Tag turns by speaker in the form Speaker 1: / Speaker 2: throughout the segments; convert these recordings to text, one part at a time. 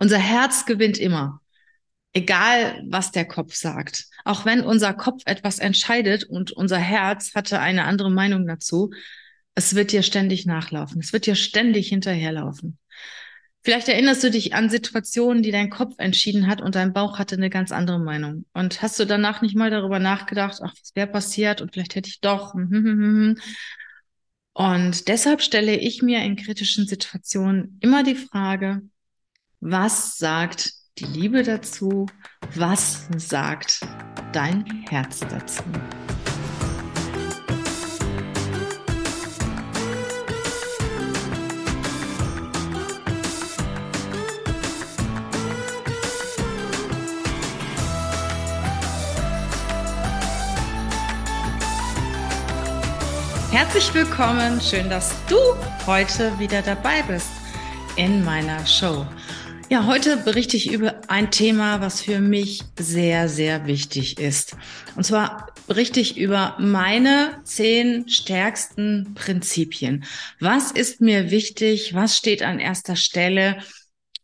Speaker 1: Unser Herz gewinnt immer. Egal, was der Kopf sagt. Auch wenn unser Kopf etwas entscheidet und unser Herz hatte eine andere Meinung dazu, es wird dir ständig nachlaufen. Es wird dir ständig hinterherlaufen. Vielleicht erinnerst du dich an Situationen, die dein Kopf entschieden hat und dein Bauch hatte eine ganz andere Meinung. Und hast du danach nicht mal darüber nachgedacht, ach, was wäre passiert und vielleicht hätte ich doch. Und deshalb stelle ich mir in kritischen Situationen immer die Frage, was sagt die Liebe dazu? Was sagt dein Herz dazu? Herzlich willkommen, schön, dass du heute wieder dabei bist in meiner Show. Ja, heute berichte ich über ein Thema, was für mich sehr, sehr wichtig ist. Und zwar berichte ich über meine zehn stärksten Prinzipien. Was ist mir wichtig? Was steht an erster Stelle?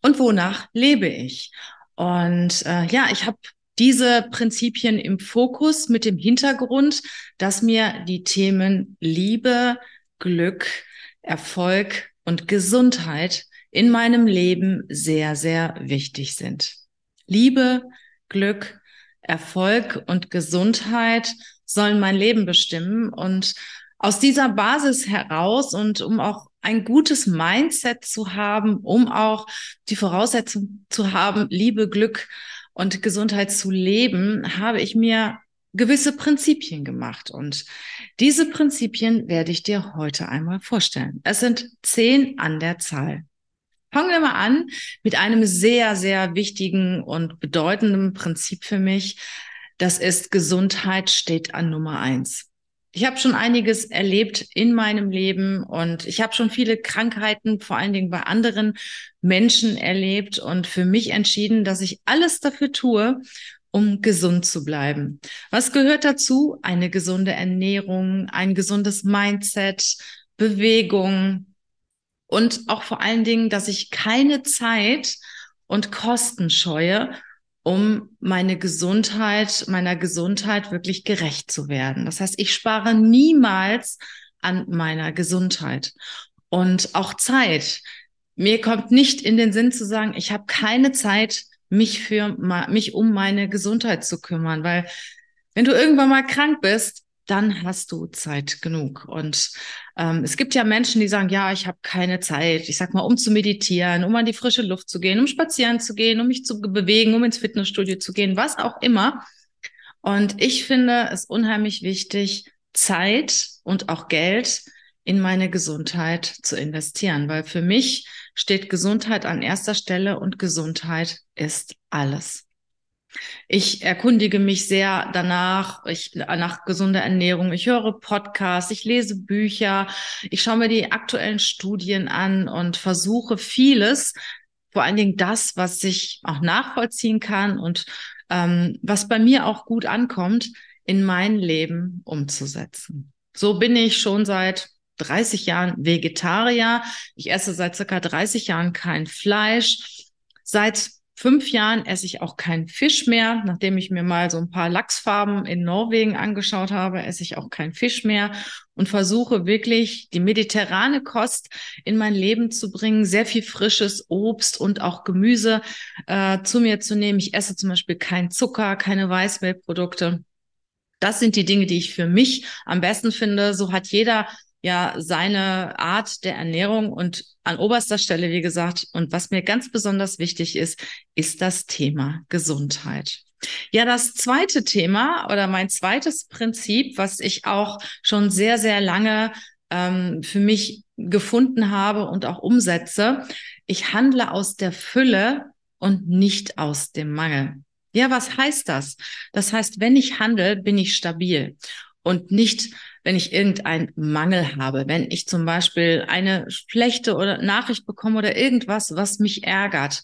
Speaker 1: Und wonach lebe ich? Und äh, ja, ich habe diese Prinzipien im Fokus mit dem Hintergrund, dass mir die Themen Liebe, Glück, Erfolg und Gesundheit in meinem Leben sehr, sehr wichtig sind. Liebe, Glück, Erfolg und Gesundheit sollen mein Leben bestimmen und aus dieser Basis heraus und um auch ein gutes Mindset zu haben, um auch die Voraussetzung zu haben, Liebe, Glück und Gesundheit zu leben, habe ich mir gewisse Prinzipien gemacht. Und diese Prinzipien werde ich dir heute einmal vorstellen. Es sind zehn an der Zahl. Fangen wir mal an mit einem sehr, sehr wichtigen und bedeutenden Prinzip für mich. Das ist Gesundheit steht an Nummer eins. Ich habe schon einiges erlebt in meinem Leben und ich habe schon viele Krankheiten, vor allen Dingen bei anderen Menschen erlebt und für mich entschieden, dass ich alles dafür tue, um gesund zu bleiben. Was gehört dazu? Eine gesunde Ernährung, ein gesundes Mindset, Bewegung und auch vor allen Dingen, dass ich keine Zeit und Kosten scheue, um meine Gesundheit, meiner Gesundheit wirklich gerecht zu werden. Das heißt, ich spare niemals an meiner Gesundheit und auch Zeit. Mir kommt nicht in den Sinn zu sagen, ich habe keine Zeit, mich für mich um meine Gesundheit zu kümmern, weil wenn du irgendwann mal krank bist, dann hast du Zeit genug. Und ähm, es gibt ja Menschen, die sagen, ja, ich habe keine Zeit, ich sag mal, um zu meditieren, um an die frische Luft zu gehen, um spazieren zu gehen, um mich zu bewegen, um ins Fitnessstudio zu gehen, was auch immer. Und ich finde es unheimlich wichtig, Zeit und auch Geld in meine Gesundheit zu investieren, weil für mich steht Gesundheit an erster Stelle und Gesundheit ist alles. Ich erkundige mich sehr danach, ich, nach gesunder Ernährung. Ich höre Podcasts, ich lese Bücher, ich schaue mir die aktuellen Studien an und versuche vieles, vor allen Dingen das, was ich auch nachvollziehen kann und ähm, was bei mir auch gut ankommt, in mein Leben umzusetzen. So bin ich schon seit 30 Jahren Vegetarier. Ich esse seit circa 30 Jahren kein Fleisch. Seit fünf Jahren esse ich auch keinen Fisch mehr. Nachdem ich mir mal so ein paar Lachsfarben in Norwegen angeschaut habe, esse ich auch keinen Fisch mehr und versuche wirklich die mediterrane Kost in mein Leben zu bringen, sehr viel frisches Obst und auch Gemüse äh, zu mir zu nehmen. Ich esse zum Beispiel keinen Zucker, keine Weißmehlprodukte. Das sind die Dinge, die ich für mich am besten finde. So hat jeder ja seine Art der Ernährung und an oberster Stelle, wie gesagt, und was mir ganz besonders wichtig ist, ist das Thema Gesundheit. Ja, das zweite Thema oder mein zweites Prinzip, was ich auch schon sehr, sehr lange ähm, für mich gefunden habe und auch umsetze, ich handle aus der Fülle und nicht aus dem Mangel. Ja, was heißt das? Das heißt, wenn ich handle, bin ich stabil und nicht wenn ich irgendeinen Mangel habe, wenn ich zum Beispiel eine schlechte oder Nachricht bekomme oder irgendwas, was mich ärgert.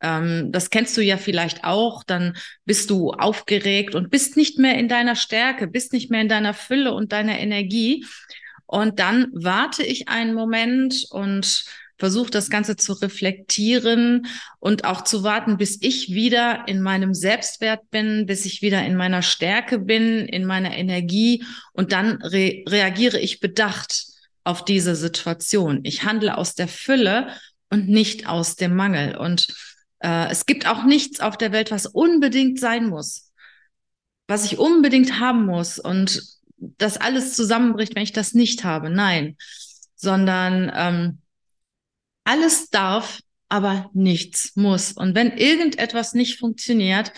Speaker 1: Ähm, das kennst du ja vielleicht auch. Dann bist du aufgeregt und bist nicht mehr in deiner Stärke, bist nicht mehr in deiner Fülle und deiner Energie. Und dann warte ich einen Moment und versuche das Ganze zu reflektieren und auch zu warten, bis ich wieder in meinem Selbstwert bin, bis ich wieder in meiner Stärke bin, in meiner Energie und dann re reagiere ich bedacht auf diese Situation. Ich handle aus der Fülle und nicht aus dem Mangel. Und äh, es gibt auch nichts auf der Welt, was unbedingt sein muss, was ich unbedingt haben muss und das alles zusammenbricht, wenn ich das nicht habe. Nein, sondern ähm, alles darf, aber nichts muss. Und wenn irgendetwas nicht funktioniert,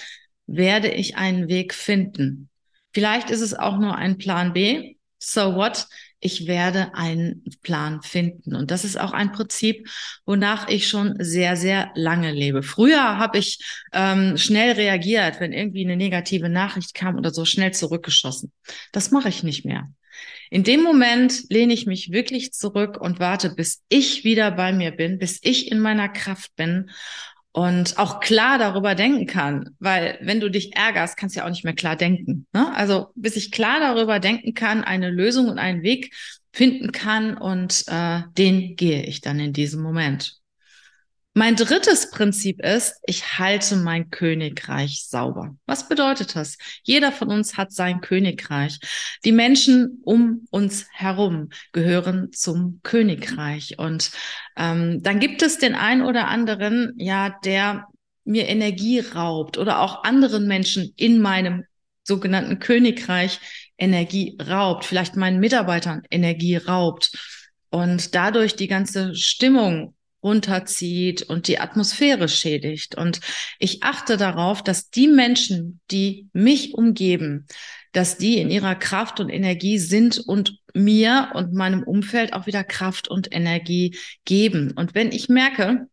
Speaker 1: werde ich einen Weg finden. Vielleicht ist es auch nur ein Plan B. So what? Ich werde einen Plan finden. Und das ist auch ein Prinzip, wonach ich schon sehr, sehr lange lebe. Früher habe ich ähm, schnell reagiert, wenn irgendwie eine negative Nachricht kam oder so schnell zurückgeschossen. Das mache ich nicht mehr. In dem Moment lehne ich mich wirklich zurück und warte, bis ich wieder bei mir bin, bis ich in meiner Kraft bin und auch klar darüber denken kann. Weil wenn du dich ärgerst, kannst du ja auch nicht mehr klar denken. Ne? Also bis ich klar darüber denken kann, eine Lösung und einen Weg finden kann und äh, den gehe ich dann in diesem Moment. Mein drittes Prinzip ist, ich halte mein Königreich sauber. Was bedeutet das? Jeder von uns hat sein Königreich. Die Menschen um uns herum gehören zum Königreich. Und ähm, dann gibt es den einen oder anderen, ja, der mir Energie raubt oder auch anderen Menschen in meinem sogenannten Königreich Energie raubt, vielleicht meinen Mitarbeitern Energie raubt und dadurch die ganze Stimmung runterzieht und die Atmosphäre schädigt. Und ich achte darauf, dass die Menschen, die mich umgeben, dass die in ihrer Kraft und Energie sind und mir und meinem Umfeld auch wieder Kraft und Energie geben. Und wenn ich merke,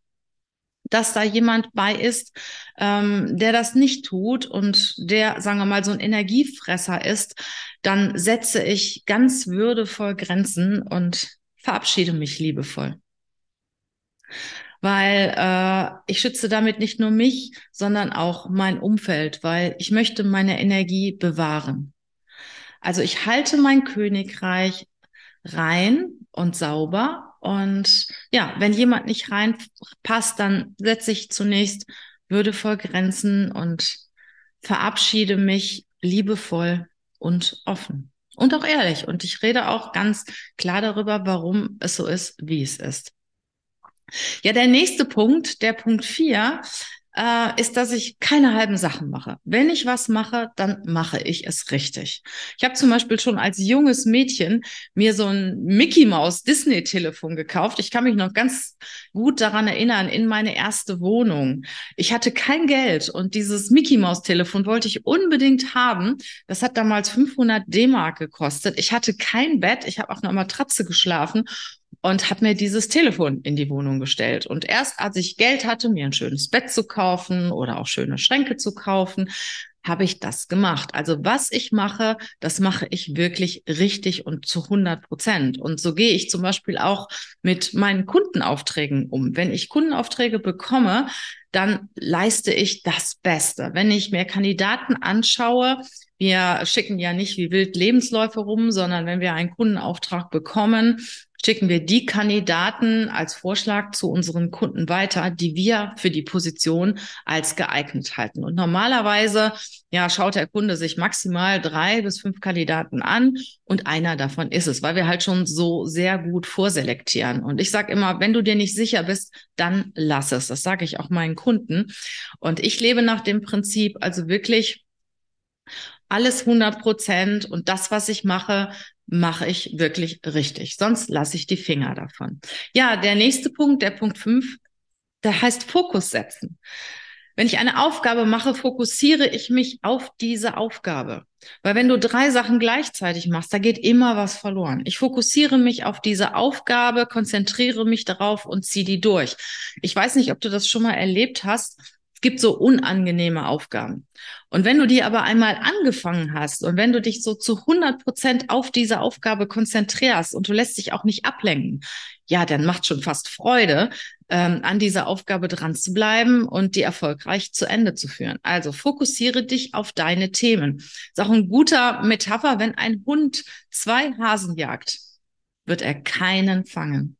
Speaker 1: dass da jemand bei ist, ähm, der das nicht tut und der, sagen wir mal, so ein Energiefresser ist, dann setze ich ganz würdevoll Grenzen und verabschiede mich liebevoll weil äh, ich schütze damit nicht nur mich, sondern auch mein Umfeld, weil ich möchte meine Energie bewahren. Also ich halte mein Königreich rein und sauber und ja, wenn jemand nicht reinpasst, dann setze ich zunächst würdevoll Grenzen und verabschiede mich liebevoll und offen und auch ehrlich. Und ich rede auch ganz klar darüber, warum es so ist, wie es ist. Ja, der nächste Punkt, der Punkt vier, äh, ist, dass ich keine halben Sachen mache. Wenn ich was mache, dann mache ich es richtig. Ich habe zum Beispiel schon als junges Mädchen mir so ein Mickey Mouse Disney Telefon gekauft. Ich kann mich noch ganz gut daran erinnern, in meine erste Wohnung. Ich hatte kein Geld und dieses Mickey Mouse Telefon wollte ich unbedingt haben. Das hat damals 500 D-Mark gekostet. Ich hatte kein Bett. Ich habe auf einer Matratze geschlafen und habe mir dieses Telefon in die Wohnung gestellt. Und erst als ich Geld hatte, mir ein schönes Bett zu kaufen oder auch schöne Schränke zu kaufen, habe ich das gemacht. Also was ich mache, das mache ich wirklich richtig und zu 100 Prozent. Und so gehe ich zum Beispiel auch mit meinen Kundenaufträgen um. Wenn ich Kundenaufträge bekomme, dann leiste ich das Beste. Wenn ich mir Kandidaten anschaue, wir schicken ja nicht wie wild Lebensläufe rum, sondern wenn wir einen Kundenauftrag bekommen, schicken wir die Kandidaten als Vorschlag zu unseren Kunden weiter, die wir für die Position als geeignet halten. Und normalerweise, ja, schaut der Kunde sich maximal drei bis fünf Kandidaten an und einer davon ist es, weil wir halt schon so sehr gut vorselektieren. Und ich sage immer, wenn du dir nicht sicher bist, dann lass es. Das sage ich auch meinen Kunden. Und ich lebe nach dem Prinzip, also wirklich alles 100 Prozent und das, was ich mache, mache ich wirklich richtig. Sonst lasse ich die Finger davon. Ja, der nächste Punkt, der Punkt fünf, der heißt Fokus setzen. Wenn ich eine Aufgabe mache, fokussiere ich mich auf diese Aufgabe. Weil wenn du drei Sachen gleichzeitig machst, da geht immer was verloren. Ich fokussiere mich auf diese Aufgabe, konzentriere mich darauf und ziehe die durch. Ich weiß nicht, ob du das schon mal erlebt hast gibt so unangenehme Aufgaben. Und wenn du die aber einmal angefangen hast und wenn du dich so zu 100 Prozent auf diese Aufgabe konzentrierst und du lässt dich auch nicht ablenken, ja, dann macht schon fast Freude, ähm, an dieser Aufgabe dran zu bleiben und die erfolgreich zu Ende zu führen. Also fokussiere dich auf deine Themen. Ist auch ein guter Metapher, wenn ein Hund zwei Hasen jagt, wird er keinen fangen.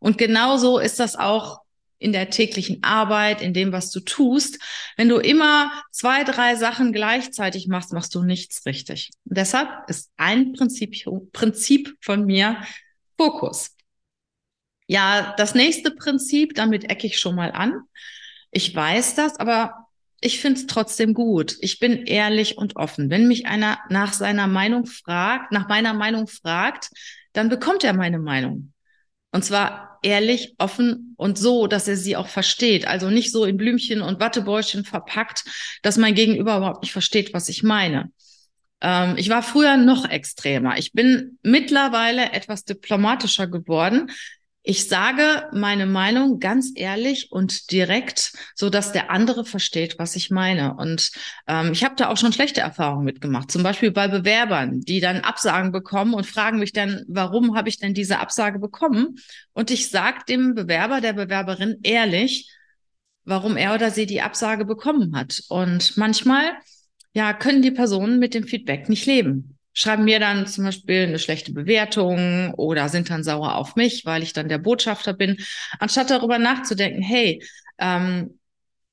Speaker 1: Und genauso ist das auch in der täglichen Arbeit, in dem, was du tust. Wenn du immer zwei, drei Sachen gleichzeitig machst, machst du nichts richtig. Und deshalb ist ein Prinzip, Prinzip von mir Fokus. Ja, das nächste Prinzip, damit ecke ich schon mal an. Ich weiß das, aber ich finde es trotzdem gut. Ich bin ehrlich und offen. Wenn mich einer nach seiner Meinung fragt, nach meiner Meinung fragt, dann bekommt er meine Meinung. Und zwar ehrlich, offen und so, dass er sie auch versteht. Also nicht so in Blümchen und Wattebäuschen verpackt, dass mein Gegenüber überhaupt nicht versteht, was ich meine. Ähm, ich war früher noch extremer. Ich bin mittlerweile etwas diplomatischer geworden. Ich sage meine Meinung ganz ehrlich und direkt, so dass der andere versteht, was ich meine. Und ähm, ich habe da auch schon schlechte Erfahrungen mitgemacht. Zum Beispiel bei Bewerbern, die dann Absagen bekommen und fragen mich dann, warum habe ich denn diese Absage bekommen? Und ich sage dem Bewerber, der Bewerberin ehrlich, warum er oder sie die Absage bekommen hat. Und manchmal, ja, können die Personen mit dem Feedback nicht leben schreiben mir dann zum Beispiel eine schlechte Bewertung oder sind dann sauer auf mich, weil ich dann der Botschafter bin, anstatt darüber nachzudenken, hey, ähm,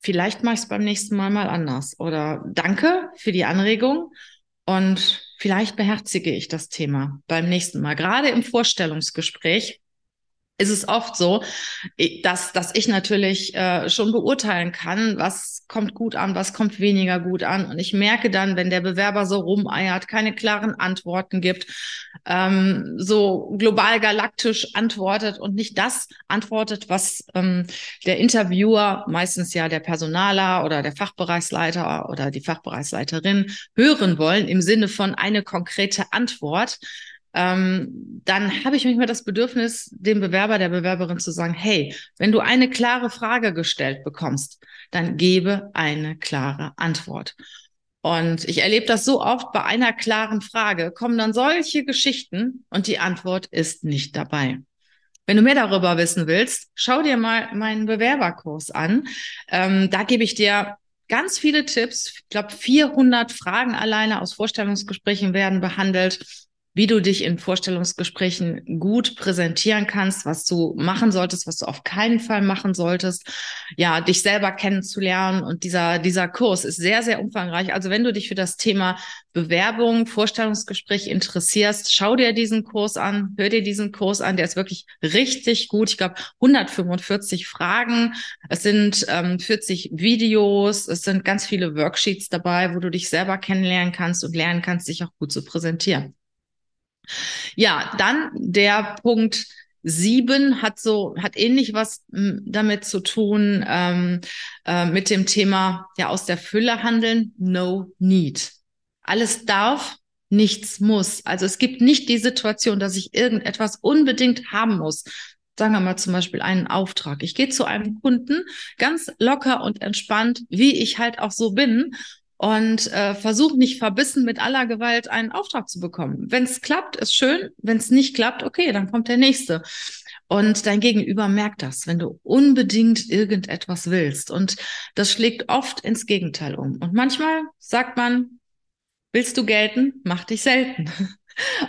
Speaker 1: vielleicht mache ich es beim nächsten Mal mal anders oder danke für die Anregung und vielleicht beherzige ich das Thema beim nächsten Mal. Gerade im Vorstellungsgespräch ist es oft so, dass, dass ich natürlich äh, schon beurteilen kann, was kommt gut an, was kommt weniger gut an. Und ich merke dann, wenn der Bewerber so rumeiert, keine klaren Antworten gibt, ähm, so global galaktisch antwortet und nicht das antwortet, was ähm, der Interviewer, meistens ja der Personaler oder der Fachbereichsleiter oder die Fachbereichsleiterin hören wollen, im Sinne von eine konkrete Antwort, ähm, dann habe ich manchmal das Bedürfnis, dem Bewerber, der Bewerberin zu sagen, hey, wenn du eine klare Frage gestellt bekommst, dann gebe eine klare Antwort. Und ich erlebe das so oft bei einer klaren Frage, kommen dann solche Geschichten und die Antwort ist nicht dabei. Wenn du mehr darüber wissen willst, schau dir mal meinen Bewerberkurs an. Ähm, da gebe ich dir ganz viele Tipps. Ich glaube, 400 Fragen alleine aus Vorstellungsgesprächen werden behandelt wie du dich in Vorstellungsgesprächen gut präsentieren kannst, was du machen solltest, was du auf keinen Fall machen solltest, ja, dich selber kennenzulernen. Und dieser, dieser Kurs ist sehr, sehr umfangreich. Also wenn du dich für das Thema Bewerbung, Vorstellungsgespräch interessierst, schau dir diesen Kurs an, hör dir diesen Kurs an. Der ist wirklich richtig gut. Ich glaube, 145 Fragen. Es sind ähm, 40 Videos. Es sind ganz viele Worksheets dabei, wo du dich selber kennenlernen kannst und lernen kannst, dich auch gut zu präsentieren. Ja, dann der Punkt sieben hat so, hat ähnlich was hm, damit zu tun, ähm, äh, mit dem Thema, ja, aus der Fülle handeln, no need. Alles darf, nichts muss. Also es gibt nicht die Situation, dass ich irgendetwas unbedingt haben muss. Sagen wir mal zum Beispiel einen Auftrag. Ich gehe zu einem Kunden ganz locker und entspannt, wie ich halt auch so bin und äh, versuch nicht verbissen mit aller Gewalt einen Auftrag zu bekommen. Wenn es klappt, ist schön. Wenn es nicht klappt, okay, dann kommt der nächste. Und dein Gegenüber merkt das, wenn du unbedingt irgendetwas willst. Und das schlägt oft ins Gegenteil um. Und manchmal sagt man, willst du gelten, mach dich selten.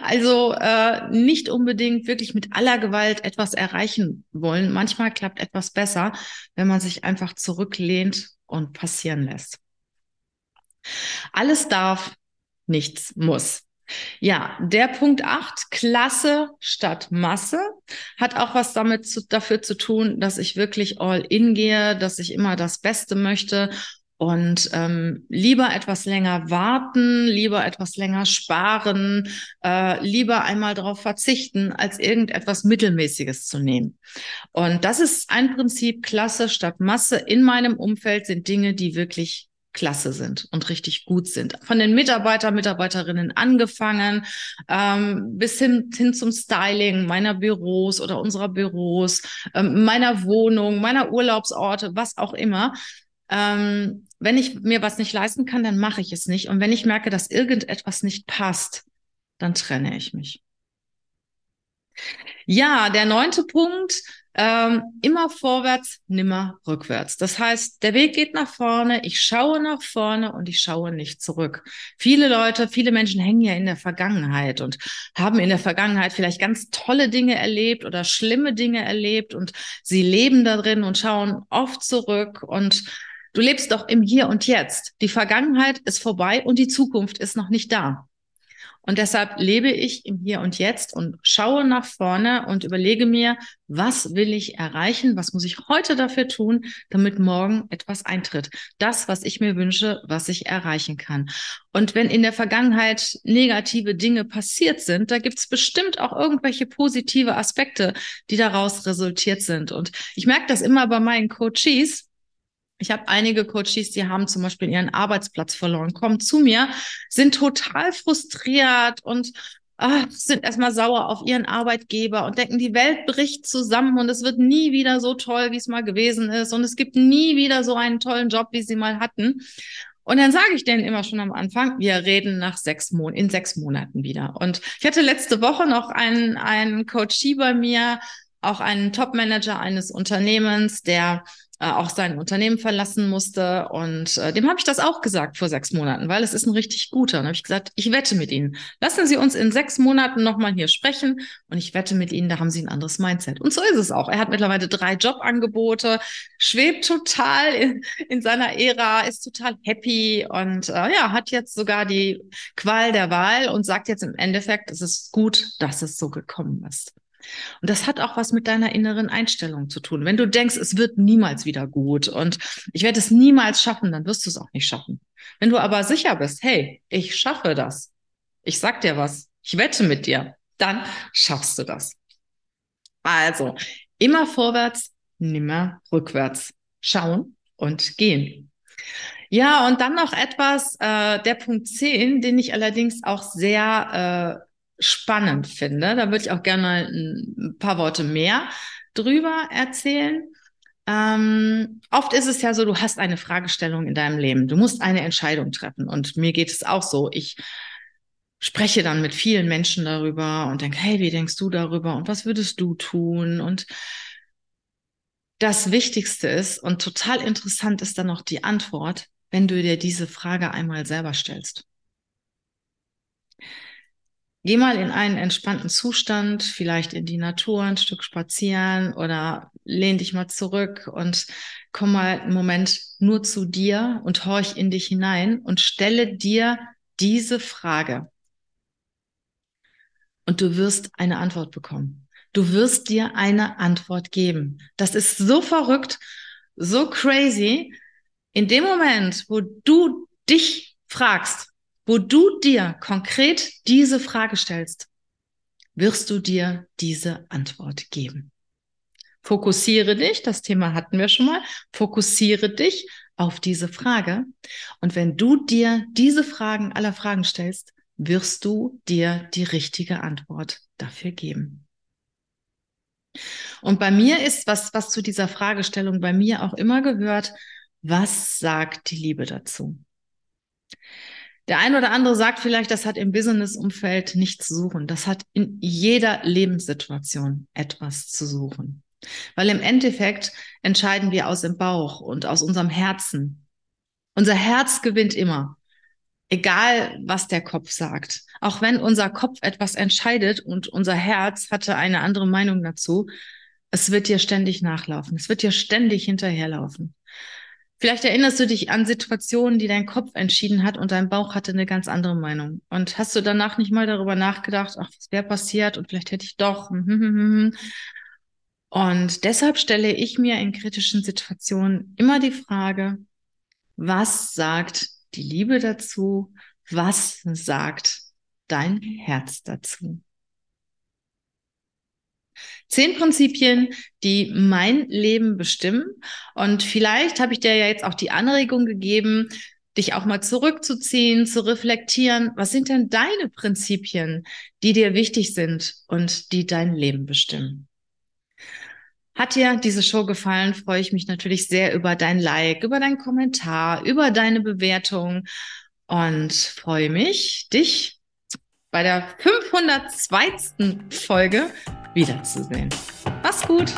Speaker 1: Also äh, nicht unbedingt wirklich mit aller Gewalt etwas erreichen wollen. Manchmal klappt etwas besser, wenn man sich einfach zurücklehnt und passieren lässt. Alles darf, nichts muss. Ja, der Punkt 8, Klasse statt Masse, hat auch was damit zu, dafür zu tun, dass ich wirklich all in gehe, dass ich immer das Beste möchte und ähm, lieber etwas länger warten, lieber etwas länger sparen, äh, lieber einmal darauf verzichten, als irgendetwas Mittelmäßiges zu nehmen. Und das ist ein Prinzip, Klasse statt Masse. In meinem Umfeld sind Dinge, die wirklich klasse sind und richtig gut sind. Von den Mitarbeiter, Mitarbeiterinnen angefangen, ähm, bis hin, hin zum Styling meiner Büros oder unserer Büros, ähm, meiner Wohnung, meiner Urlaubsorte, was auch immer. Ähm, wenn ich mir was nicht leisten kann, dann mache ich es nicht. Und wenn ich merke, dass irgendetwas nicht passt, dann trenne ich mich. Ja, der neunte Punkt, ähm, immer vorwärts, nimmer rückwärts. Das heißt, der Weg geht nach vorne, ich schaue nach vorne und ich schaue nicht zurück. Viele Leute, viele Menschen hängen ja in der Vergangenheit und haben in der Vergangenheit vielleicht ganz tolle Dinge erlebt oder schlimme Dinge erlebt und sie leben da drin und schauen oft zurück und Du lebst doch im Hier und Jetzt. Die Vergangenheit ist vorbei und die Zukunft ist noch nicht da. Und deshalb lebe ich im Hier und Jetzt und schaue nach vorne und überlege mir, was will ich erreichen? Was muss ich heute dafür tun, damit morgen etwas eintritt? Das, was ich mir wünsche, was ich erreichen kann. Und wenn in der Vergangenheit negative Dinge passiert sind, da gibt es bestimmt auch irgendwelche positive Aspekte, die daraus resultiert sind. Und ich merke das immer bei meinen Coaches, ich habe einige Coaches, die haben zum Beispiel ihren Arbeitsplatz verloren, kommen zu mir, sind total frustriert und ach, sind erstmal sauer auf ihren Arbeitgeber und denken, die Welt bricht zusammen und es wird nie wieder so toll, wie es mal gewesen ist und es gibt nie wieder so einen tollen Job, wie sie mal hatten. Und dann sage ich denen immer schon am Anfang, wir reden nach sechs Monaten, in sechs Monaten wieder. Und ich hatte letzte Woche noch einen, einen Coachie bei mir, auch einen Top-Manager eines Unternehmens, der äh, auch sein Unternehmen verlassen musste. Und äh, dem habe ich das auch gesagt vor sechs Monaten, weil es ist ein richtig guter. Und habe ich gesagt, ich wette mit Ihnen. Lassen Sie uns in sechs Monaten nochmal hier sprechen und ich wette mit Ihnen, da haben Sie ein anderes Mindset. Und so ist es auch. Er hat mittlerweile drei Jobangebote, schwebt total in, in seiner Ära, ist total happy und äh, ja, hat jetzt sogar die Qual der Wahl und sagt jetzt im Endeffekt, es ist gut, dass es so gekommen ist. Und das hat auch was mit deiner inneren Einstellung zu tun. Wenn du denkst, es wird niemals wieder gut und ich werde es niemals schaffen, dann wirst du es auch nicht schaffen. Wenn du aber sicher bist, hey, ich schaffe das, ich sag dir was, ich wette mit dir, dann schaffst du das. Also, immer vorwärts, nimmer rückwärts. Schauen und gehen. Ja, und dann noch etwas, äh, der Punkt 10, den ich allerdings auch sehr äh, spannend finde. Da würde ich auch gerne mal ein paar Worte mehr drüber erzählen. Ähm, oft ist es ja so, du hast eine Fragestellung in deinem Leben. Du musst eine Entscheidung treffen. Und mir geht es auch so. Ich spreche dann mit vielen Menschen darüber und denke, hey, wie denkst du darüber? Und was würdest du tun? Und das Wichtigste ist und total interessant ist dann noch die Antwort, wenn du dir diese Frage einmal selber stellst. Geh mal in einen entspannten Zustand, vielleicht in die Natur ein Stück spazieren oder lehn dich mal zurück und komm mal einen Moment nur zu dir und horch in dich hinein und stelle dir diese Frage. Und du wirst eine Antwort bekommen. Du wirst dir eine Antwort geben. Das ist so verrückt, so crazy. In dem Moment, wo du dich fragst, wo du dir konkret diese Frage stellst, wirst du dir diese Antwort geben. Fokussiere dich, das Thema hatten wir schon mal, fokussiere dich auf diese Frage. Und wenn du dir diese Fragen aller Fragen stellst, wirst du dir die richtige Antwort dafür geben. Und bei mir ist, was, was zu dieser Fragestellung bei mir auch immer gehört, was sagt die Liebe dazu? Der ein oder andere sagt vielleicht, das hat im Business-Umfeld nichts zu suchen. Das hat in jeder Lebenssituation etwas zu suchen. Weil im Endeffekt entscheiden wir aus dem Bauch und aus unserem Herzen. Unser Herz gewinnt immer. Egal, was der Kopf sagt. Auch wenn unser Kopf etwas entscheidet und unser Herz hatte eine andere Meinung dazu, es wird dir ständig nachlaufen. Es wird dir ständig hinterherlaufen. Vielleicht erinnerst du dich an Situationen, die dein Kopf entschieden hat und dein Bauch hatte eine ganz andere Meinung. Und hast du danach nicht mal darüber nachgedacht, ach, was wäre passiert und vielleicht hätte ich doch. Und deshalb stelle ich mir in kritischen Situationen immer die Frage, was sagt die Liebe dazu? Was sagt dein Herz dazu? Zehn Prinzipien, die mein Leben bestimmen. Und vielleicht habe ich dir ja jetzt auch die Anregung gegeben, dich auch mal zurückzuziehen, zu reflektieren. Was sind denn deine Prinzipien, die dir wichtig sind und die dein Leben bestimmen? Hat dir diese Show gefallen, freue ich mich natürlich sehr über dein Like, über deinen Kommentar, über deine Bewertung und freue mich, dich bei der 502. Folge wiederzusehen. Mach's gut!